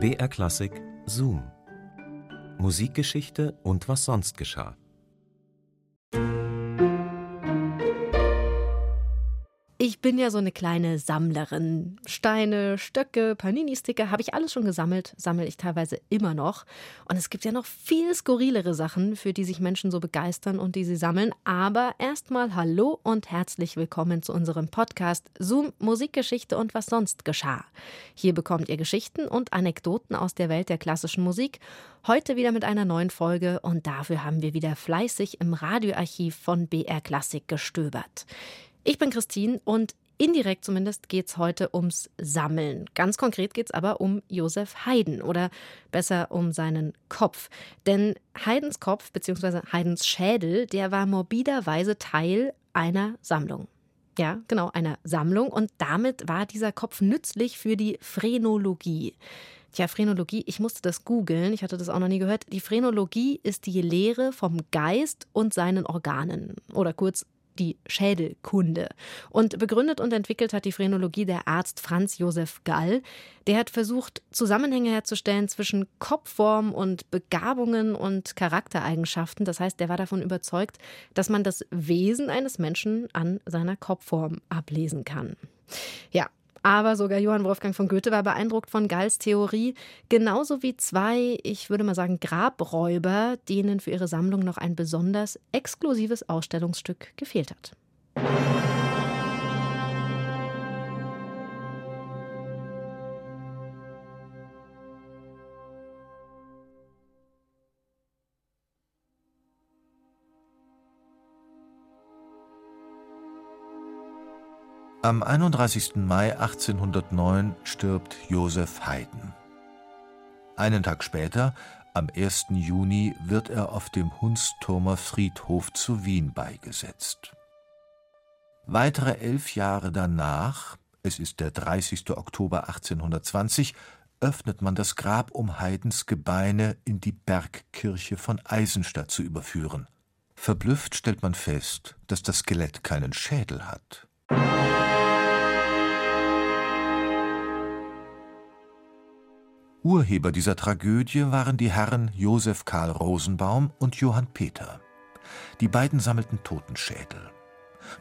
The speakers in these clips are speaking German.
BR Klassik Zoom. Musikgeschichte und was sonst geschah. Ich bin ja so eine kleine Sammlerin. Steine, Stöcke, Panini-Sticker habe ich alles schon gesammelt, sammle ich teilweise immer noch. Und es gibt ja noch viel skurrilere Sachen, für die sich Menschen so begeistern und die sie sammeln. Aber erstmal hallo und herzlich willkommen zu unserem Podcast Zoom Musikgeschichte und was sonst geschah. Hier bekommt ihr Geschichten und Anekdoten aus der Welt der klassischen Musik. Heute wieder mit einer neuen Folge und dafür haben wir wieder fleißig im Radioarchiv von BR Klassik gestöbert. Ich bin Christine und indirekt zumindest geht es heute ums Sammeln. Ganz konkret geht es aber um Josef Haydn oder besser um seinen Kopf. Denn Haydns Kopf bzw. Haydns Schädel, der war morbiderweise Teil einer Sammlung. Ja, genau, einer Sammlung. Und damit war dieser Kopf nützlich für die Phrenologie. Tja, Phrenologie, ich musste das googeln, ich hatte das auch noch nie gehört. Die Phrenologie ist die Lehre vom Geist und seinen Organen oder kurz die Schädelkunde. Und begründet und entwickelt hat die Phrenologie der Arzt Franz Josef Gall. Der hat versucht, Zusammenhänge herzustellen zwischen Kopfform und Begabungen und Charaktereigenschaften. Das heißt, der war davon überzeugt, dass man das Wesen eines Menschen an seiner Kopfform ablesen kann. Ja, aber sogar Johann Wolfgang von Goethe war beeindruckt von Galls Theorie, genauso wie zwei, ich würde mal sagen, Grabräuber, denen für ihre Sammlung noch ein besonders exklusives Ausstellungsstück gefehlt hat. Am 31. Mai 1809 stirbt Joseph Haydn. Einen Tag später, am 1. Juni, wird er auf dem Hunsturmer Friedhof zu Wien beigesetzt. Weitere elf Jahre danach, es ist der 30. Oktober 1820, öffnet man das Grab, um Haydns Gebeine in die Bergkirche von Eisenstadt zu überführen. Verblüfft stellt man fest, dass das Skelett keinen Schädel hat. Urheber dieser Tragödie waren die Herren Josef Karl Rosenbaum und Johann Peter. Die beiden sammelten Totenschädel.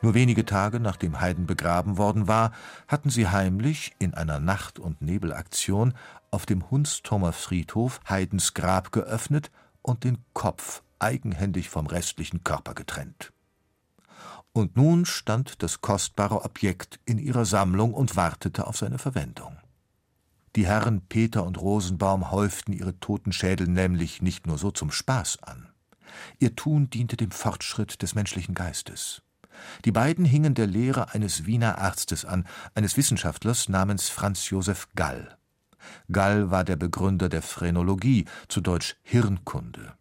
Nur wenige Tage nachdem Haydn begraben worden war, hatten sie heimlich in einer Nacht- und Nebelaktion auf dem Hunsturmer Friedhof Haydns Grab geöffnet und den Kopf eigenhändig vom restlichen Körper getrennt. Und nun stand das kostbare Objekt in ihrer Sammlung und wartete auf seine Verwendung. Die Herren Peter und Rosenbaum häuften ihre Totenschädel nämlich nicht nur so zum Spaß an. Ihr Tun diente dem Fortschritt des menschlichen Geistes. Die beiden hingen der Lehre eines Wiener Arztes an, eines Wissenschaftlers namens Franz Josef Gall. Gall war der Begründer der Phrenologie, zu Deutsch Hirnkunde.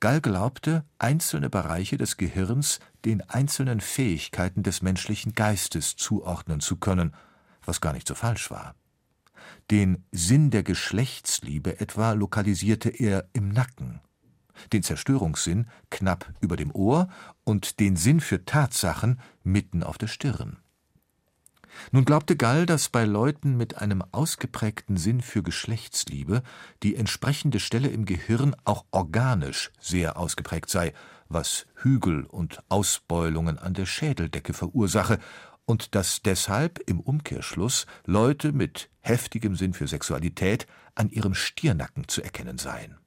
Gall glaubte, einzelne Bereiche des Gehirns den einzelnen Fähigkeiten des menschlichen Geistes zuordnen zu können, was gar nicht so falsch war. Den Sinn der Geschlechtsliebe etwa lokalisierte er im Nacken, den Zerstörungssinn knapp über dem Ohr und den Sinn für Tatsachen mitten auf der Stirn. Nun glaubte Gall, dass bei Leuten mit einem ausgeprägten Sinn für Geschlechtsliebe die entsprechende Stelle im Gehirn auch organisch sehr ausgeprägt sei, was Hügel und Ausbeulungen an der Schädeldecke verursache und dass deshalb im Umkehrschluss Leute mit heftigem Sinn für Sexualität an ihrem Stirnacken zu erkennen seien.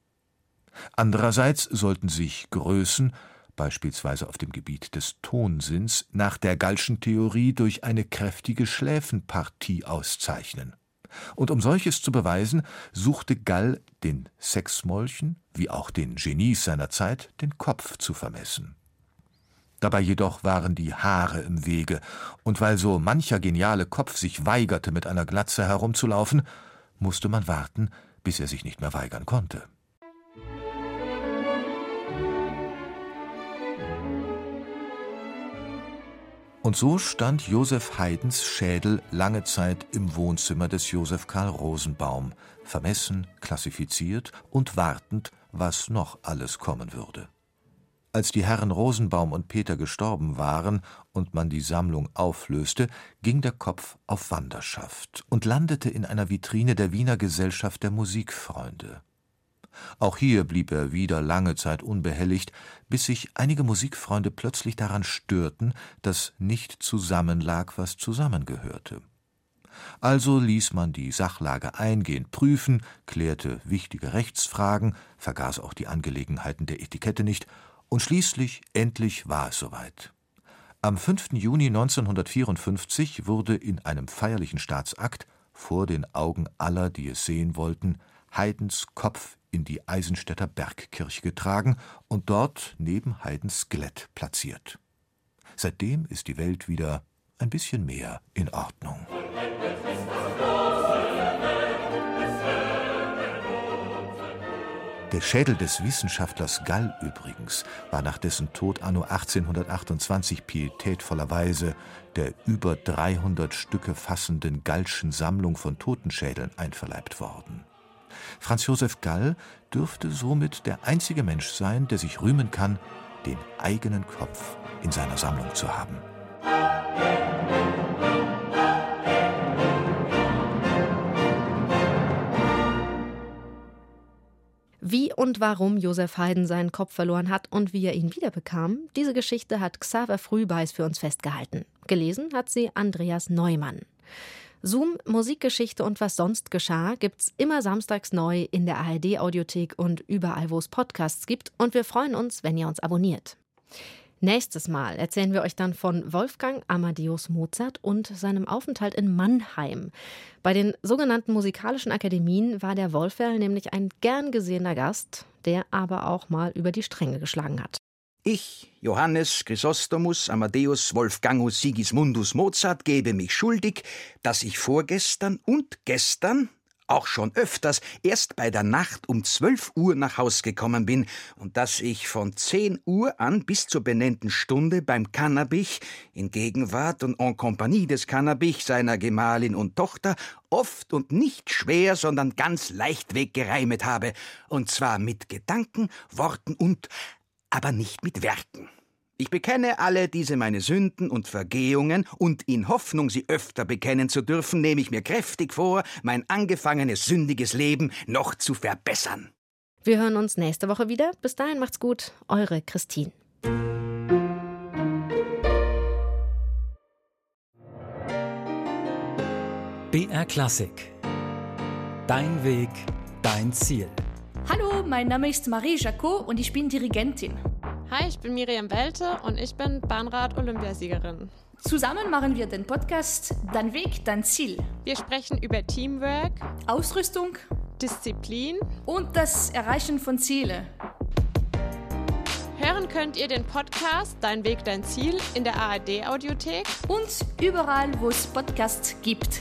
Andererseits sollten sich Größen, beispielsweise auf dem Gebiet des Tonsinns, nach der Gallschen Theorie durch eine kräftige Schläfenpartie auszeichnen. Und um solches zu beweisen, suchte Gall den Sexmolchen, wie auch den Genies seiner Zeit, den Kopf zu vermessen. Dabei jedoch waren die Haare im Wege, und weil so mancher geniale Kopf sich weigerte, mit einer Glatze herumzulaufen, musste man warten, bis er sich nicht mehr weigern konnte. Und so stand Josef Haydns Schädel lange Zeit im Wohnzimmer des Josef Karl Rosenbaum, vermessen, klassifiziert und wartend, was noch alles kommen würde. Als die Herren Rosenbaum und Peter gestorben waren und man die Sammlung auflöste, ging der Kopf auf Wanderschaft und landete in einer Vitrine der Wiener Gesellschaft der Musikfreunde. Auch hier blieb er wieder lange Zeit unbehelligt, bis sich einige Musikfreunde plötzlich daran störten, dass nicht zusammenlag, was zusammengehörte. Also ließ man die Sachlage eingehend prüfen, klärte wichtige Rechtsfragen, vergaß auch die Angelegenheiten der Etikette nicht, und schließlich endlich war es soweit. Am 5. Juni 1954 wurde in einem feierlichen Staatsakt vor den Augen aller, die es sehen wollten, Haydns Kopf in die Eisenstädter Bergkirche getragen und dort neben Haydns Skelett platziert. Seitdem ist die Welt wieder ein bisschen mehr in Ordnung. Der Schädel des Wissenschaftlers Gall übrigens war nach dessen Tod anno 1828 pietätvollerweise der über 300 Stücke fassenden Gallschen Sammlung von Totenschädeln einverleibt worden. Franz Josef Gall dürfte somit der einzige Mensch sein, der sich rühmen kann, den eigenen Kopf in seiner Sammlung zu haben. Wie und warum Josef Haydn seinen Kopf verloren hat und wie er ihn wiederbekam, diese Geschichte hat Xaver Frühbeis für uns festgehalten. Gelesen hat sie Andreas Neumann. Zoom, Musikgeschichte und was sonst geschah, gibt's immer samstags neu in der ARD-Audiothek und überall, wo es Podcasts gibt. Und wir freuen uns, wenn ihr uns abonniert. Nächstes Mal erzählen wir euch dann von Wolfgang Amadeus Mozart und seinem Aufenthalt in Mannheim. Bei den sogenannten musikalischen Akademien war der Wolferl nämlich ein gern gesehener Gast, der aber auch mal über die Stränge geschlagen hat. Ich, Johannes Chrysostomus Amadeus Wolfgangus Sigismundus Mozart, gebe mich schuldig, dass ich vorgestern und gestern auch schon öfters erst bei der Nacht um zwölf Uhr nach Haus gekommen bin und dass ich von zehn Uhr an bis zur benennten Stunde beim Kannabich in Gegenwart und en compagnie des Kannabich, seiner Gemahlin und Tochter oft und nicht schwer, sondern ganz leichtweg gereimet habe, und zwar mit Gedanken, Worten und aber nicht mit Werken. Ich bekenne alle diese meine Sünden und Vergehungen, und in Hoffnung, sie öfter bekennen zu dürfen, nehme ich mir kräftig vor, mein angefangenes sündiges Leben noch zu verbessern. Wir hören uns nächste Woche wieder. Bis dahin macht's gut. Eure Christine. BR Klassik. Dein Weg, dein Ziel. Hallo, mein Name ist Marie Jacot und ich bin Dirigentin. Hi, ich bin Miriam Welte und ich bin Bahnrad-Olympiasiegerin. Zusammen machen wir den Podcast Dein Weg, dein Ziel. Wir sprechen über Teamwork, Ausrüstung Disziplin und das Erreichen von Zielen. Hören könnt ihr den Podcast Dein Weg, dein Ziel in der ARD-Audiothek und überall, wo es Podcasts gibt.